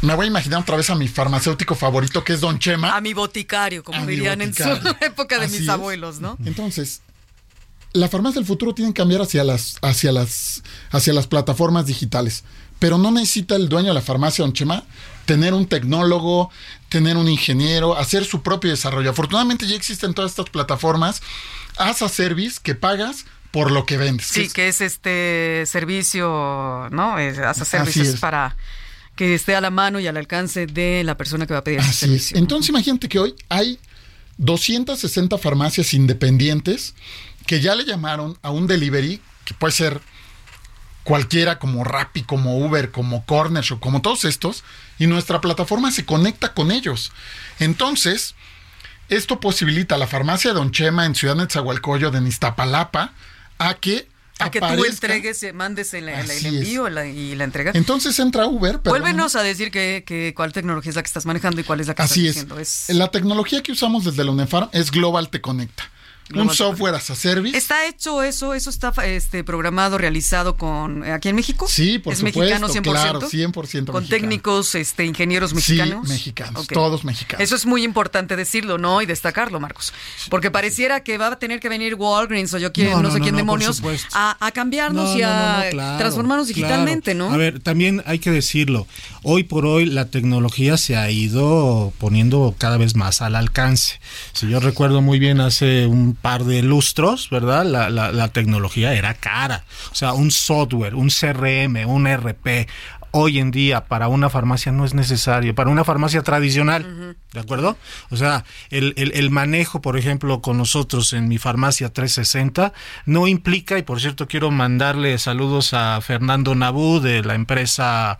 Me voy a imaginar otra vez a mi farmacéutico favorito, que es Don Chema. A mi boticario, como dirían en su época de mis abuelos, ¿no? Entonces, la farmacia del futuro tiene que cambiar hacia las, hacia las, hacia las plataformas digitales. Pero no necesita el dueño de la farmacia, Don Chema, tener un tecnólogo, tener un ingeniero, hacer su propio desarrollo. Afortunadamente ya existen todas estas plataformas, as a service, que pagas por lo que vendes. Sí, que es, este servicio, ¿no? as a service es para que esté a la mano y al alcance de la persona que va a pedir ese servicio. Es. Entonces imagínate que hoy hay 260 farmacias independientes que ya le llamaron a un delivery, que puede ser cualquiera como Rappi, como Uber, como Corner Shop, como todos estos, y nuestra plataforma se conecta con ellos. Entonces, esto posibilita a la farmacia Don Chema en Ciudad Netzahualcoyo de Iztapalapa a que a que tú entregues, eh, mandes el, envío y la entrega. Entonces entra Uber. Pero Vuélvenos a decir que, cuál tecnología es la que estás manejando y cuál es la que Así estás es. La tecnología que usamos desde la UNEFAR es Global Te Conecta un software as a service. ¿Está hecho eso? ¿Eso está este, programado, realizado con eh, aquí en México? Sí, por ¿Es supuesto. mexicano 100%? Claro, 100% Con técnicos, este, ingenieros mexicanos. Sí, mexicanos, todos mexicanos. Eso es muy importante decirlo, ¿no? Y destacarlo, Marcos. Porque pareciera que va a tener que venir Walgreens o yo quiero, no, sé quién demonios a, cambiarnos y a transformarnos digitalmente, ¿no? A ver, también hay que decirlo. Hoy por hoy la tecnología se ha ido poniendo cada vez más al alcance. Si yo recuerdo muy bien hace un par de lustros, ¿verdad? La, la, tecnología era cara. O sea, un software, un CRM, un RP, hoy en día para una farmacia no es necesario, para una farmacia tradicional, ¿de acuerdo? O sea, el, el, manejo, por ejemplo, con nosotros en mi farmacia 360 no implica, y por cierto quiero mandarle saludos a Fernando Nabú de la empresa,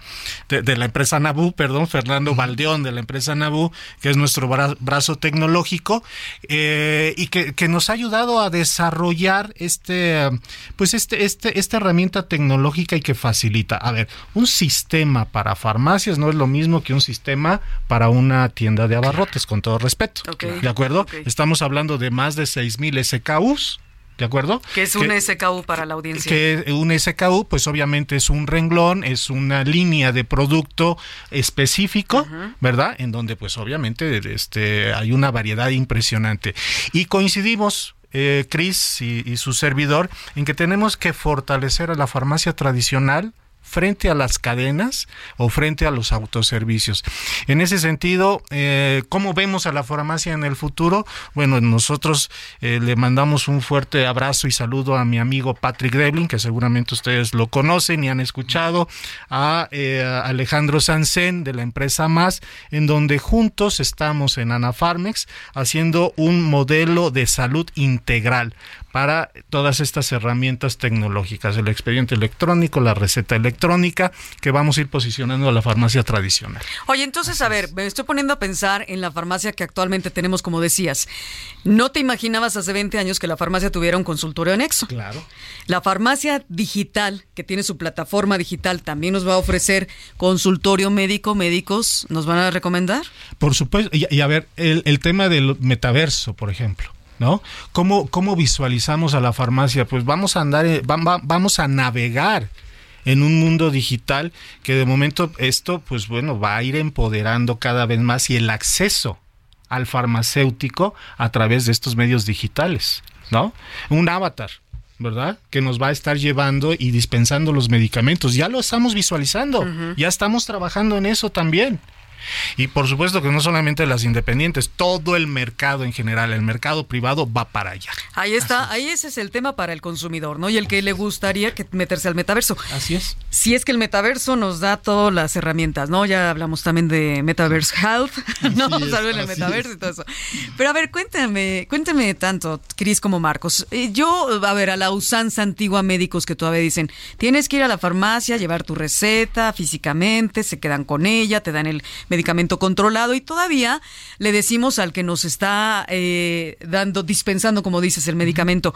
de, la empresa Nabú, perdón, Fernando Valdeón de la empresa Nabú, que es nuestro brazo tecnológico, eh, y que, que, nos ha ayudado a desarrollar este, pues este, este, esta herramienta tecnológica y que facilita, a ver, un sistema sistema para farmacias no es lo mismo que un sistema para una tienda de abarrotes, con todo respeto. ¿De acuerdo? Estamos hablando de más de 6.000 SKUs. ¿De acuerdo? ¿Qué es un SKU para la audiencia? Que un SKU, pues obviamente es un renglón, es una línea de producto específico, ¿verdad? En donde pues obviamente este, hay una variedad impresionante. Y coincidimos, eh, Chris y, su servidor, en que tenemos que fortalecer a la farmacia tradicional, frente a las cadenas o frente a los autoservicios. En ese sentido, eh, ¿cómo vemos a la farmacia en el futuro? Bueno, nosotros eh, le mandamos un fuerte abrazo y saludo a mi amigo Patrick Devlin, que seguramente ustedes lo conocen y han escuchado, a, eh, Alejandro Sansen de la empresa Más, en donde juntos estamos en Anafarmex haciendo un modelo de salud integral para todas estas herramientas tecnológicas, el expediente electrónico, la receta electrónica, que vamos a ir posicionando a la farmacia tradicional. Oye, entonces, a ver, me estoy poniendo a pensar en la farmacia que actualmente tenemos, como decías. ¿No te imaginabas hace 20 años que la farmacia tuviera un consultorio anexo? Claro. La farmacia digital, que tiene su plataforma digital, también nos va a ofrecer consultorio médico, médicos, ¿nos van a recomendar? Por supuesto, y, a ver, el tema del metaverso, por ejemplo. ¿No? ¿Cómo, ¿Cómo visualizamos a la farmacia? Pues vamos a andar, eh, vamos a navegar en un mundo digital que de momento esto, pues bueno, va a ir empoderando cada vez más y el acceso al farmacéutico a través de estos medios digitales, ¿no? Un avatar, ¿verdad? Que nos va a estar llevando y dispensando los medicamentos. Ya lo estamos visualizando, ya estamos trabajando en eso también. Y por supuesto que no solamente las independientes, todo el mercado en general, el mercado privado va para allá. Ahí está, ahí ese es el tema para el consumidor, ¿no? Y el que le gustaría que meterse al metaverso. Así es. Si es que el metaverso nos da todas las herramientas, ¿no? Ya hablamos también de Metaverse Health, ¿no? Hablar del metaverso y todo eso. Pero a ver, cuéntame, cuéntame tanto, Cris como Marcos. Eh, Yo, a ver, a la usanza antigua médicos que todavía dicen, tienes que ir a la farmacia, llevar tu receta físicamente, se quedan con ella, te dan el medicamento controlado y todavía le decimos al que nos está eh, dando, dispensando, como dices, el medicamento,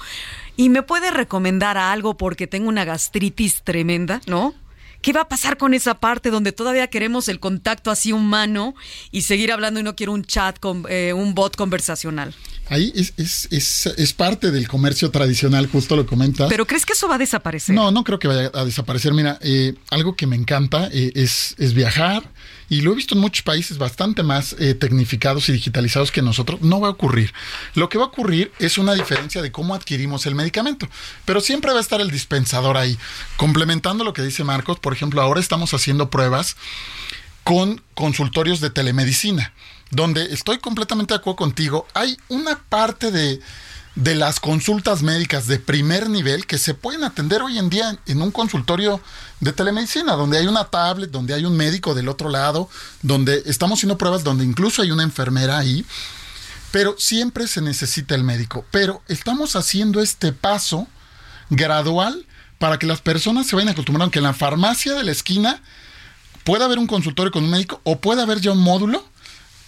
y me puede recomendar algo porque tengo una gastritis tremenda, ¿no? ¿Qué va a pasar con esa parte donde todavía queremos el contacto así humano y seguir hablando y no quiero un chat, con, eh, un bot conversacional? Ahí es, es, es, es parte del comercio tradicional, justo lo comentas. ¿Pero crees que eso va a desaparecer? No, no creo que vaya a desaparecer. Mira, eh, algo que me encanta eh, es, es viajar y lo he visto en muchos países bastante más eh, tecnificados y digitalizados que nosotros. No va a ocurrir. Lo que va a ocurrir es una diferencia de cómo adquirimos el medicamento, pero siempre va a estar el dispensador ahí. Complementando lo que dice Marcos, por ejemplo, ahora estamos haciendo pruebas con consultorios de telemedicina, donde estoy completamente de acuerdo contigo. Hay una parte de, de las consultas médicas de primer nivel que se pueden atender hoy en día en un consultorio de telemedicina, donde hay una tablet, donde hay un médico del otro lado, donde estamos haciendo pruebas, donde incluso hay una enfermera ahí, pero siempre se necesita el médico. Pero estamos haciendo este paso gradual para que las personas se vayan acostumbrando que en la farmacia de la esquina pueda haber un consultorio con un médico o puede haber ya un módulo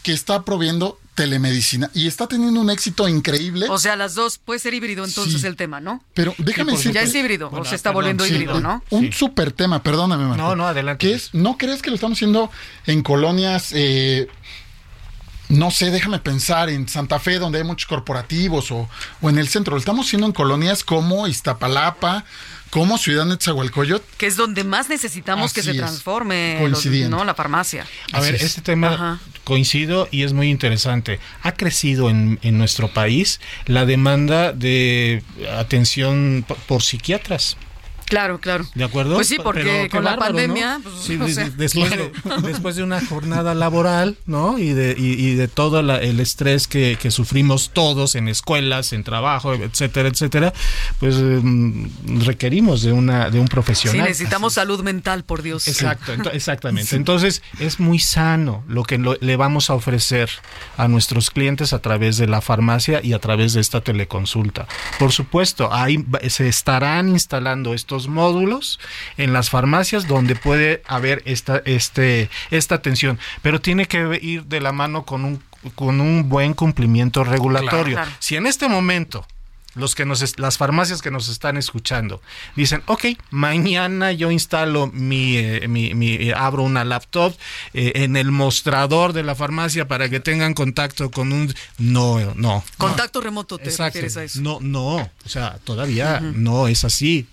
que está proviendo telemedicina y está teniendo un éxito increíble. O sea, las dos, puede ser híbrido entonces Sí. el tema, ¿no? Pero déjame Sí, decir. ya es híbrido, o se está volviendo híbrido, ¿no? Un súper tema, perdóname, Marco. No, no, adelante. Que es, ¿no crees que lo estamos haciendo en colonias, eh, no sé, déjame pensar, en Santa Fe, donde hay muchos corporativos, o, o en el centro? Lo estamos haciendo en colonias como Iztapalapa, como Ciudad Netzahualcoyot. Que es donde más necesitamos que se transforme. ¿no? la farmacia. A ver, este tema Ajá. Coincido y es muy interesante. Ha crecido en, en nuestro país la demanda de atención p- por psiquiatras. Claro, claro. ¿De acuerdo? Pues sí, porque Pero con la pandemia, ¿no? pues, Sí, o de- sea, después, de, después de una jornada laboral, ¿no? Y de, y, y de todo la- el estrés que, que sufrimos todos en escuelas, en trabajo, etcétera, etcétera, pues mm, requerimos de una de un Sí, profesional. necesitamos salud mental, por Dios. Exacto, exactamente. Entonces es muy sano lo que lo- le vamos a ofrecer a nuestros clientes a través de la farmacia y a través de esta teleconsulta. Por supuesto, ahí se estarán instalando estos módulos en las farmacias donde puede haber esta, este, esta atención, pero tiene que ir de la mano con un, con un buen cumplimiento regulatorio. Claro. Si en este momento los que nos las farmacias que nos están escuchando dicen, ok, mañana yo instalo mi, eh, mi- mi- eh, abro una laptop eh, en el mostrador de la farmacia para que tengan contacto con un no, no. Contacto remoto, te Exacto. refieres a eso. No, no, o sea, todavía no es así.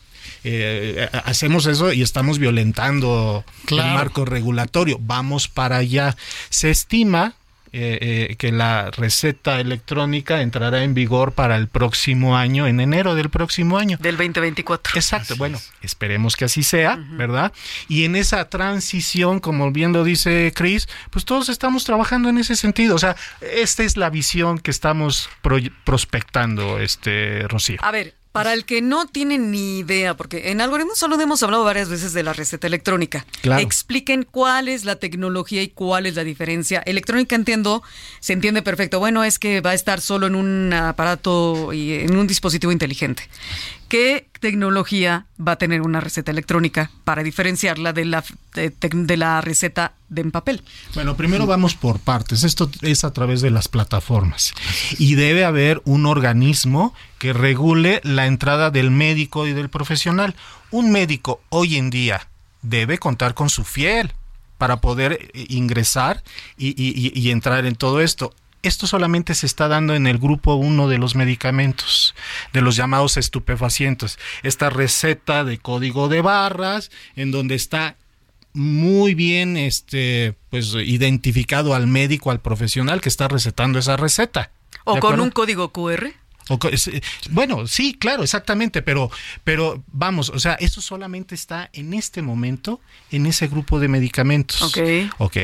Eh, hacemos eso y estamos violentando Claro. el marco regulatorio. Vamos para allá. Se estima eh, eh, que la receta electrónica entrará en vigor para el próximo año, en enero del próximo año. Del 2024. Exacto, bueno, esperemos que así sea, ¿verdad? Y en esa transición, como bien lo dice Chris, pues todos estamos trabajando en ese sentido. O sea, esta es la visión que estamos prospectando, este Rocío. A ver, para el que no tiene ni idea, porque en Algoritmo Salud hemos hablado varias veces de la receta electrónica. Claro. Expliquen cuál es la tecnología y cuál es la diferencia. Electrónica entiendo, se entiende perfecto. Bueno, es que va a estar solo en un aparato y en un dispositivo inteligente. ¿Qué tecnología va a tener una receta electrónica para diferenciarla de la, de, la receta de en papel? Bueno, primero vamos por partes. Esto es a través de las plataformas. Y debe haber un organismo que regule la entrada del médico y del profesional. Un médico hoy en día debe contar con su fiel para poder eh, ingresar y entrar en todo esto. Esto solamente se está dando en el grupo 1 de los medicamentos, de los llamados estupefacientes. Esta receta de código de barras, en donde está muy bien este pues identificado al médico, al profesional que está recetando esa receta. ¿O ¿De con acuerdo? un código QR? Bueno, sí, claro, exactamente, pero, pero vamos, o sea, eso solamente está en este momento en ese grupo de medicamentos. Ok. Ok.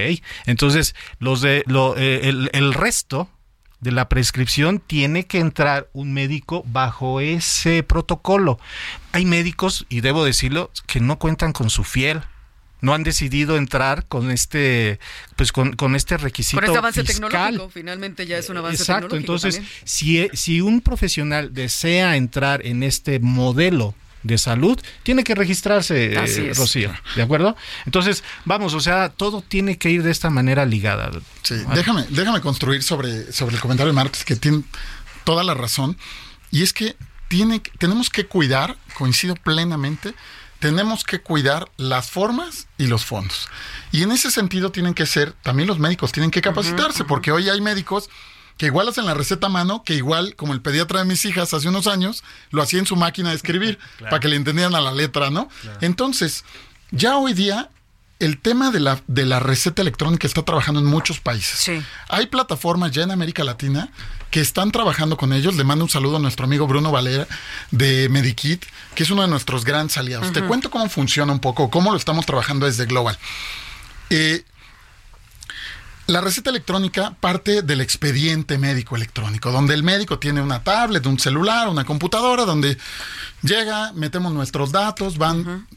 Entonces, los de lo, eh, el, el resto de la prescripción tiene que entrar un médico bajo ese protocolo. Hay médicos, y debo decirlo, que no cuentan con su fiel. No han decidido entrar con este, pues con, con este requisito Con este avance fiscal. tecnológico, finalmente ya es un avance Exacto, tecnológico. entonces también. si, e- si un profesional desea entrar en este modelo de salud, tiene que registrarse, eh. Rocío, ¿de acuerdo? Entonces, vamos, o sea, todo tiene que ir de esta manera ligada. Sí, déjame, déjame construir sobre, sobre el comentario de Marx, que tiene toda la razón. Y es que tiene, tenemos que cuidar, coincido plenamente, tenemos que cuidar las formas y los fondos. Y en ese sentido tienen que ser, también los médicos tienen que capacitarse, porque hoy hay médicos que igual hacen la receta a mano, que igual, como el pediatra de mis hijas hace unos años, lo hacía en su máquina de escribir, para que le entendieran a la letra, ¿no? Entonces, ya hoy día el tema de la, de la receta electrónica está trabajando en muchos países. Hay plataformas ya en América Latina que están trabajando con ellos. Le mando un saludo a nuestro amigo Bruno Valera de Medikit, que es uno de nuestros grandes aliados. Te cuento cómo funciona un poco, cómo lo estamos trabajando desde Global. Eh, la receta electrónica parte del expediente médico electrónico, donde el médico tiene una tablet, un celular, una computadora, donde llega, metemos nuestros datos, van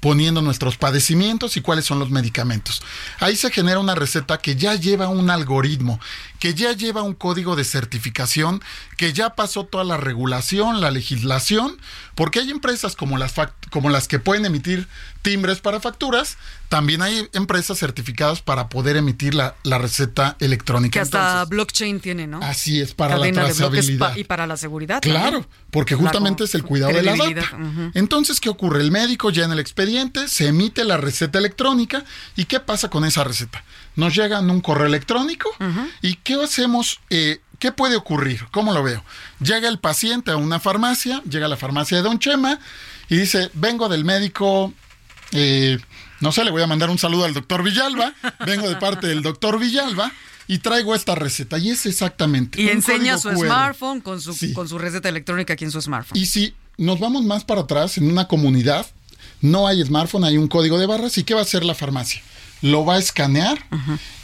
poniendo nuestros padecimientos y cuáles son los medicamentos. Ahí se genera una receta que ya lleva un algoritmo, que ya lleva un código de certificación, que ya pasó toda la regulación, la legislación, porque hay empresas como las, como las que pueden emitir timbres para facturas, también hay empresas certificadas para poder emitir la, la receta electrónica. Que hasta Entonces, blockchain tiene, ¿no? así es, para Cadena la trazabilidad. pa- y para la seguridad. Claro, también. porque justamente es el cuidado de la data. ujú. Entonces, ¿qué ocurre? El médico ya en el expediente se emite la receta electrónica y ¿qué pasa con esa receta? Nos llega en un correo electrónico y ¿qué hacemos? Eh, ¿Qué puede ocurrir? ¿Cómo lo veo? Llega el paciente a una farmacia, llega a la farmacia de Don Chema y dice, vengo del médico, eh, no sé, le voy a mandar un saludo al doctor Villalba, vengo de parte del doctor Villalba y traigo esta receta y es exactamente. Y enseña su QR. smartphone con su, con su receta electrónica aquí en su smartphone. Y si nos vamos más para atrás, en una comunidad, no hay smartphone, hay un código de barras. ¿Y qué va a hacer la farmacia? Lo va a escanear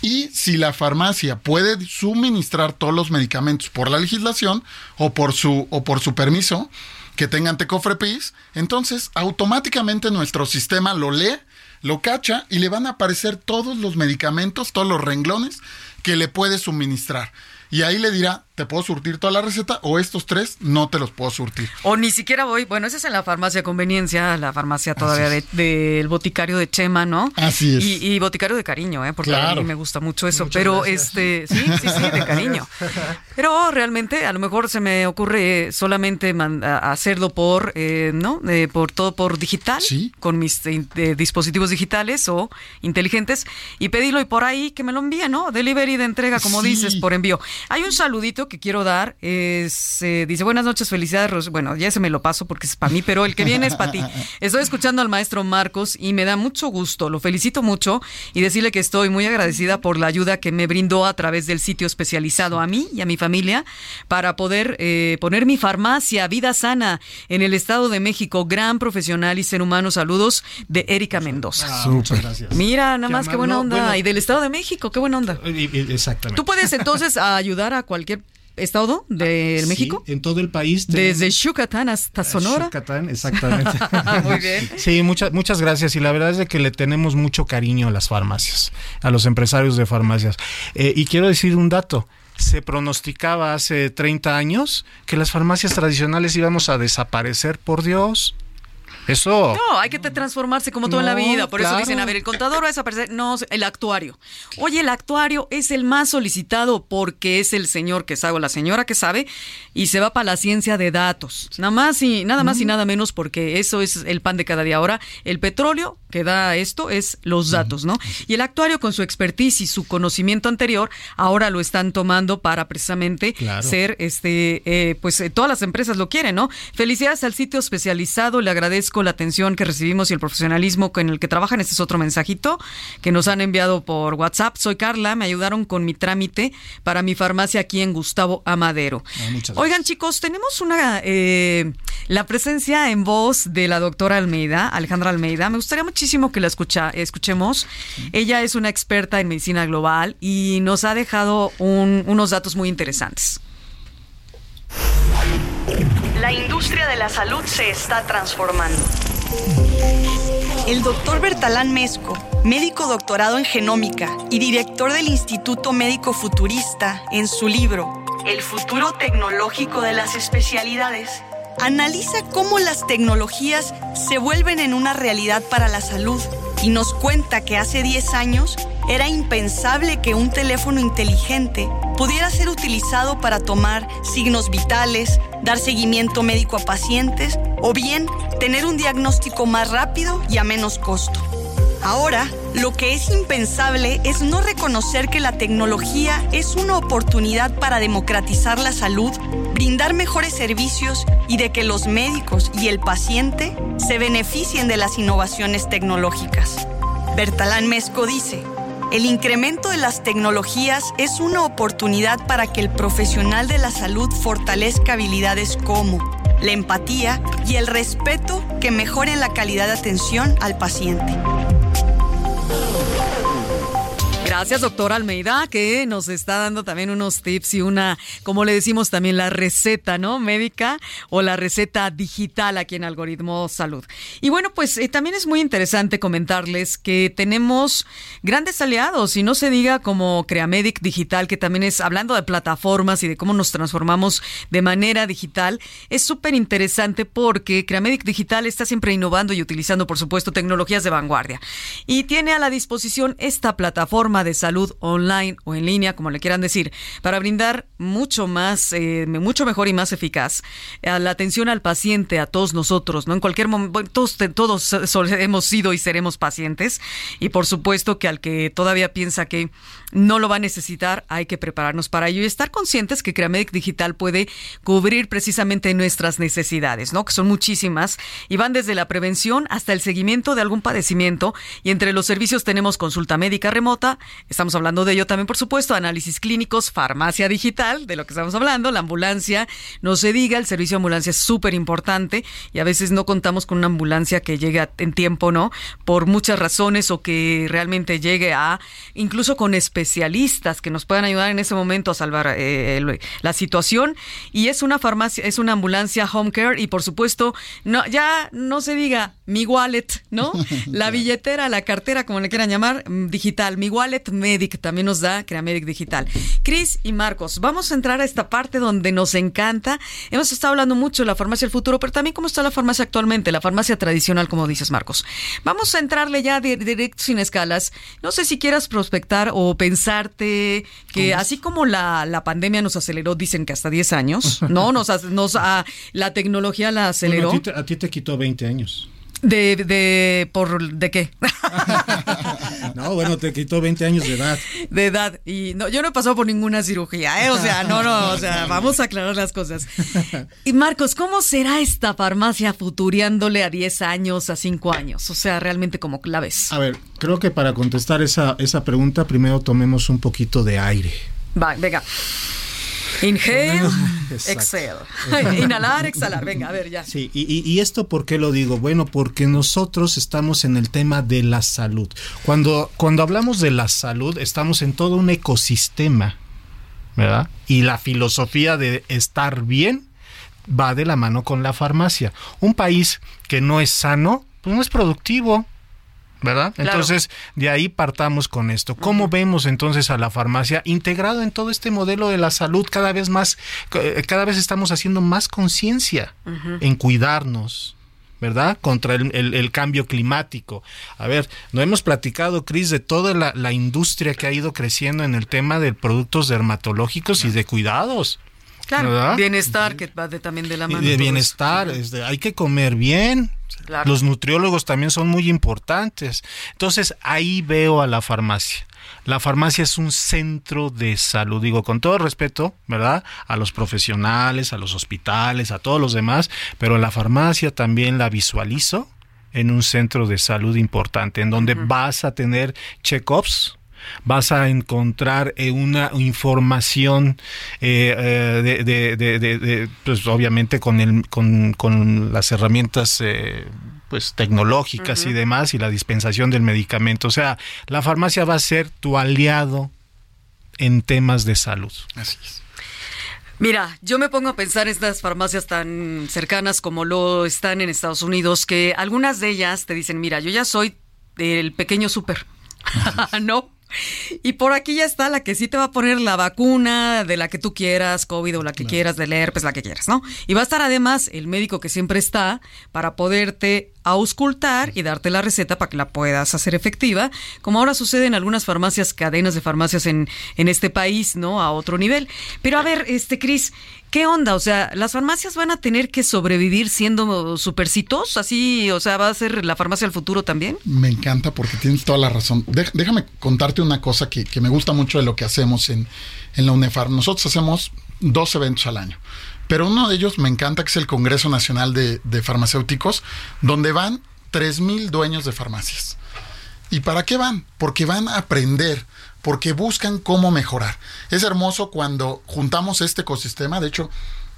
y si la farmacia puede suministrar todos los medicamentos por la legislación o por su, o por su permiso que tengan Tecofrepis, entonces automáticamente nuestro sistema lo lee, lo cacha y le van a aparecer todos los medicamentos, todos los renglones que le puede suministrar. Y ahí le dirá, te puedo surtir toda la receta o estos tres no te los puedo surtir. O ni siquiera voy, bueno, esa es en la farmacia de conveniencia, la farmacia todavía Así de- del boticario de Chema, ¿no? Así es. Y, y boticario de cariño, ¿eh? Porque a mí me gusta mucho eso. Muchas pero gracias. este, sí, sí, sí, de cariño. Pero realmente a lo mejor se me ocurre solamente hacerlo por, eh, ¿no? Eh, por todo por digital, con mis eh, eh, dispositivos digitales o inteligentes y pedirlo y por ahí que me lo envíen, ¿no? Delivery de entrega, como Sí. dices, por envío. Hay un saludito que quiero dar, es, eh, dice, buenas noches, felicidades, Ros-". bueno, ya se me lo paso porque es para mí, pero el que viene es para ti. Estoy escuchando al maestro Marcos y me da mucho gusto, lo felicito mucho y decirle que estoy muy agradecida por la ayuda que me brindó a través del sitio especializado a mí y a mi familia para poder eh, poner mi farmacia Vida Sana en el Estado de México. Gran profesional y ser humano. Saludos de Erika Mendoza. Ah, muchas gracias. Mira, nada más qué buena No, onda. bueno. y del Estado de México, qué buena onda. Y- Exactamente. ¿Tú puedes entonces ayudar a cualquier estado de Sí, México? en todo el país. Desde Yucatán hasta Sonora. Yucatán, exactamente. Muy bien. Sí, muchas, muchas gracias. Y la verdad es de que le tenemos mucho cariño a las farmacias, a los empresarios de farmacias. Eh, y quiero decir un dato. Se pronosticaba hace 30 años que las farmacias tradicionales íbamos a desaparecer, por Dios. Eso. No, hay que transformarse como todo en la vida. Por eso dicen, a ver, el contador va a desaparecer. No, el actuario. Oye, el actuario es el más solicitado porque es el señor que sabe o la señora que sabe y se va para la ciencia de datos. Nada más y nada más y nada menos porque eso es el pan de cada día. Ahora, el petróleo que da esto es los datos, ¿no? Y el actuario con su expertise y su conocimiento anterior, ahora lo están tomando para precisamente Claro. ser, este, eh, pues eh, todas las empresas lo quieren, ¿no? Felicidades al sitio especializado, le agradezco agradezco la atención que recibimos y el profesionalismo con el que trabajan. Este es otro mensajito que nos han enviado por WhatsApp. Soy Carla, me ayudaron con mi trámite para mi farmacia aquí en Gustavo Amadero. muchas Oigan, chicos, tenemos una eh, la presencia en voz de la doctora Almeida, Alejandra Almeida. Me gustaría muchísimo que la escucha, escuchemos. Ella es una experta en medicina global y nos ha dejado un- unos datos muy interesantes. La industria de la salud se está transformando. El doctor Bertalán Mesco, médico doctorado en genómica y director del Instituto Médico Futurista, en su libro El futuro tecnológico de las especialidades, analiza cómo las tecnologías se vuelven en una realidad para la salud y nos cuenta que hace 10 años era impensable que un teléfono inteligente pudiera ser utilizado para tomar signos vitales, dar seguimiento médico a pacientes o bien tener un diagnóstico más rápido y a menos costo. Ahora, lo que es impensable es no reconocer que la tecnología es una oportunidad para democratizar la salud, brindar mejores servicios y de que los médicos y el paciente se beneficien de las innovaciones tecnológicas. Bertalán Mesco dice, el incremento de las tecnologías es una oportunidad para que el profesional de la salud fortalezca habilidades como la empatía y el respeto que mejoren la calidad de atención al paciente. Gracias, doctora Almeida, que nos está dando también unos tips y una, como le decimos también, la receta, ¿no? Médica o la receta digital aquí en Algoritmo Salud. Y bueno, pues eh, también es muy interesante comentarles que tenemos grandes aliados y no se diga como Creamedic Digital, que también es hablando de plataformas y de cómo nos transformamos de manera digital. Es súper interesante porque Creamedic Digital está siempre innovando y utilizando, por supuesto, tecnologías de vanguardia. Y tiene a la disposición esta plataforma de salud online o en línea, como le quieran decir, para brindar mucho más, eh, mucho mejor y más eficaz a la atención al paciente, a todos nosotros, ¿no? En cualquier momento, todos, todos hemos sido y seremos pacientes y por supuesto que al que todavía piensa que no lo va a necesitar, hay que prepararnos para ello y estar conscientes que Creamedic Digital puede cubrir precisamente nuestras necesidades, ¿no? Que son muchísimas y van desde la prevención hasta el seguimiento de algún padecimiento y entre los servicios tenemos consulta médica remota, estamos hablando de ello también, por supuesto, análisis clínicos, farmacia digital, de lo que estamos hablando, la ambulancia, no se diga, el servicio de ambulancia es súper importante y a veces no contamos con una ambulancia que llegue en tiempo, ¿no? Por muchas razones o que realmente llegue a, incluso con especialistas que nos puedan ayudar en ese momento a salvar eh, la situación. Y es una farmacia, es una ambulancia home care y por supuesto, no, ya no se diga mi wallet, ¿no? La billetera, la cartera, como le quieran llamar, digital. Mi wallet Medic también nos da Creamedic Digital. Cris y Marcos, vamos a entrar a esta parte donde nos encanta. Hemos estado hablando mucho de la farmacia del futuro, pero también cómo está la farmacia actualmente, la farmacia tradicional, como dices, Marcos. Vamos a entrarle ya di- directo sin escalas. No sé si quieras prospectar o pensarte que así como la, la pandemia nos aceleró, dicen que hasta 10 años, ¿no? Nos, nos ah, la tecnología la aceleró. Bueno, a, ti te, a ti te quitó 20 años. De, de, por, ¿de qué? No, bueno, te quitó 20 años de edad. de edad. Y no, yo no he pasado por ninguna cirugía, ¿eh? O sea, no, no, o sea, vamos a aclarar las cosas. Y Marcos, ¿cómo será esta farmacia futuriándole a 10 años, a 5 años? O sea, realmente como la ves. A ver, creo que para contestar esa, esa pregunta, primero tomemos un poquito de aire. Va, venga. Inhale, exhale. Inhalar, exhalar. Venga, a ver, ya. Sí, y, y- y esto por qué lo digo? Bueno, porque nosotros estamos en el tema de la salud. Cuando, cuando hablamos de la salud, estamos en todo un ecosistema, ¿verdad? Y la filosofía de estar bien va de la mano con la farmacia. Un país que no es sano, pues no es productivo. ¿Verdad? Claro. Entonces, de ahí partamos con esto. ¿Cómo vemos entonces a la farmacia integrado en todo este modelo de la salud? Cada vez más, eh, cada vez estamos haciendo más conciencia en cuidarnos, ¿verdad? Contra el, el- el cambio climático. A ver, no hemos platicado, Cris, de toda la, la industria que ha ido creciendo en el tema de productos dermatológicos y de cuidados. Claro, ¿verdad? bienestar que va de, también de la Y mano. de bienestar, es de- hay que comer bien. Claro. Los nutriólogos también son muy importantes. Entonces ahí veo a la farmacia. La farmacia es un centro de salud, digo con todo respeto, ¿verdad? A los profesionales, a los hospitales, a todos los demás, pero la farmacia también la visualizo en un centro de salud importante, en donde vas a tener check-ups, vas a encontrar eh, una información eh, eh, de, de- de- de- de, pues obviamente con el con, con las herramientas eh, pues tecnológicas y demás y la dispensación del medicamento. O sea la farmacia va a ser tu aliado en temas de salud. Así es. Mira, yo me pongo a pensar en estas farmacias tan cercanas como lo están en Estados Unidos, que algunas de ellas te dicen, mira, yo ya soy del pequeño súper, ¿no? Y por aquí ya está la que sí te va a poner la vacuna de la que tú quieras, COVID o la que quieras, del herpes, la que quieras, ¿no? Y va a estar además el médico que siempre está para poderte auscultar y darte la receta para que la puedas hacer efectiva, como ahora sucede en algunas farmacias, cadenas de farmacias en, en este país, ¿no? A otro nivel. Pero a ver, este, Cris, ¿qué onda? O sea, ¿las farmacias van a tener que sobrevivir siendo supercitos? Así, o sea, ¿va a ser la farmacia del futuro también? Me encanta porque tienes toda la razón. Déjame contarte una cosa que, que me gusta mucho de lo que hacemos en, en la UNEFAR. Nosotros hacemos dos eventos al año, pero uno de ellos me encanta que es el Congreso Nacional de, de Farmacéuticos, donde van 3.000 dueños de farmacias. ¿Y para qué van? Porque van a aprender, porque buscan cómo mejorar. Es hermoso cuando juntamos este ecosistema, de hecho,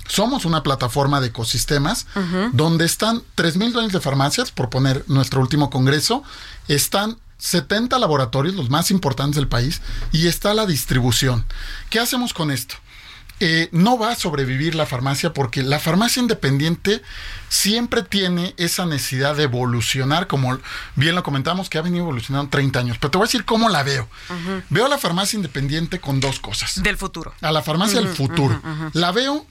somos una plataforma de ecosistemas donde están 3.000 dueños de farmacias, por poner nuestro último congreso, están 70 laboratorios, los más importantes del país, y está la distribución. ¿Qué hacemos con esto? Eh, no va a sobrevivir la farmacia porque la farmacia independiente siempre tiene esa necesidad de evolucionar, como bien lo comentamos, que ha venido evolucionando 30 años. Pero te voy a decir cómo la veo. Veo a la farmacia independiente con dos cosas. Del futuro. A la farmacia del futuro. La veo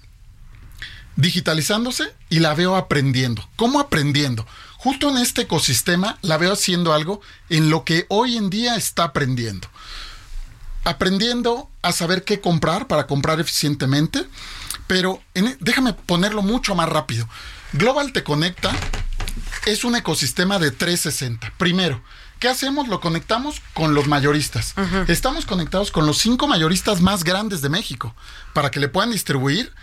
digitalizándose y la veo aprendiendo. ¿Cómo aprendiendo? Justo en este ecosistema la veo haciendo algo en lo que hoy en día está aprendiendo. Aprendiendo a saber qué comprar para comprar eficientemente, pero en- déjame ponerlo mucho más rápido. Global te conecta es un ecosistema de 360. Primero, ¿qué hacemos? Lo conectamos con los mayoristas. Estamos conectados con los cinco mayoristas más grandes de México para que le puedan distribuir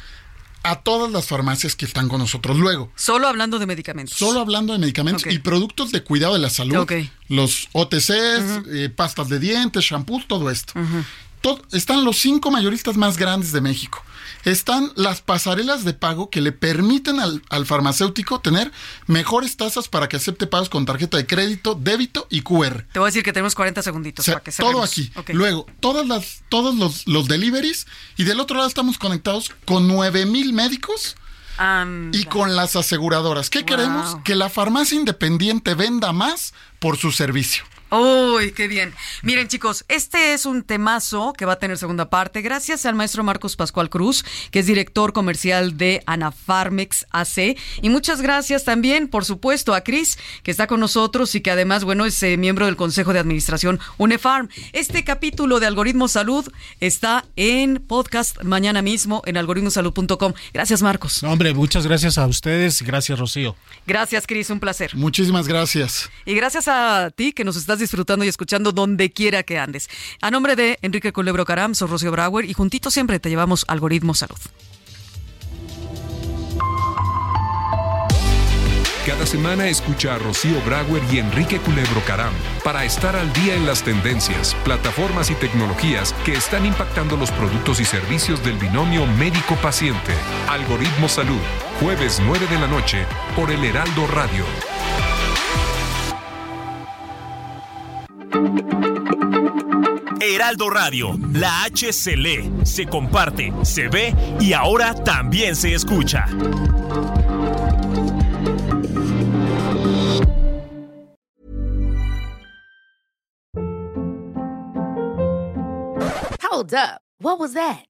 a todas las farmacias que están con nosotros. Luego, Solo hablando de medicamentos. solo hablando de medicamentos y productos de cuidado de la salud, los OTCs, eh, pastas de dientes, shampoos, todo esto. Todo- están los cinco mayoristas más grandes de México. Están las pasarelas de pago que le permiten al, al farmacéutico tener mejores tasas para que acepte pagos con tarjeta de crédito, débito y QR. Te voy a decir que tenemos 40 segunditos O sea, para que todo cerremos. aquí. Ok. Luego, todas las, todos los, los deliveries y del otro lado estamos conectados con 9 mil médicos Anda. y con las aseguradoras. ¿Qué Wow. queremos? Que la farmacia independiente venda más por su servicio. Uy, qué bien. Miren, chicos, este es un temazo que va a tener segunda parte. Gracias al maestro Marcos Pascual Cruz, que es director comercial de Anafarmex AC. Y muchas gracias también, por supuesto, a Cris, que está con nosotros y que además, bueno, es eh, miembro del Consejo de Administración UNEFARM. Este capítulo de Algoritmo Salud está en podcast mañana mismo en algoritmosalud.com. Gracias, Marcos. No, hombre muchas gracias a ustedes gracias Rocío Gracias, Cris, un placer. Muchísimas gracias. Y gracias a ti que nos estás disfrutando y escuchando donde quiera que andes. A nombre de Enrique Culebro Caram, soy Rocío Brauer y juntitos siempre te llevamos Algoritmo Salud. Cada semana escucha a Rocío Brauer y Enrique Culebro Caram para estar al día en las tendencias, plataformas y tecnologías que están impactando los productos y servicios del binomio médico-paciente. Algoritmo Salud, jueves 9 de la noche por el Heraldo Radio. Heraldo Radio, la H se lee, se comparte, se ve y ahora también se escucha. Hold up. What was that?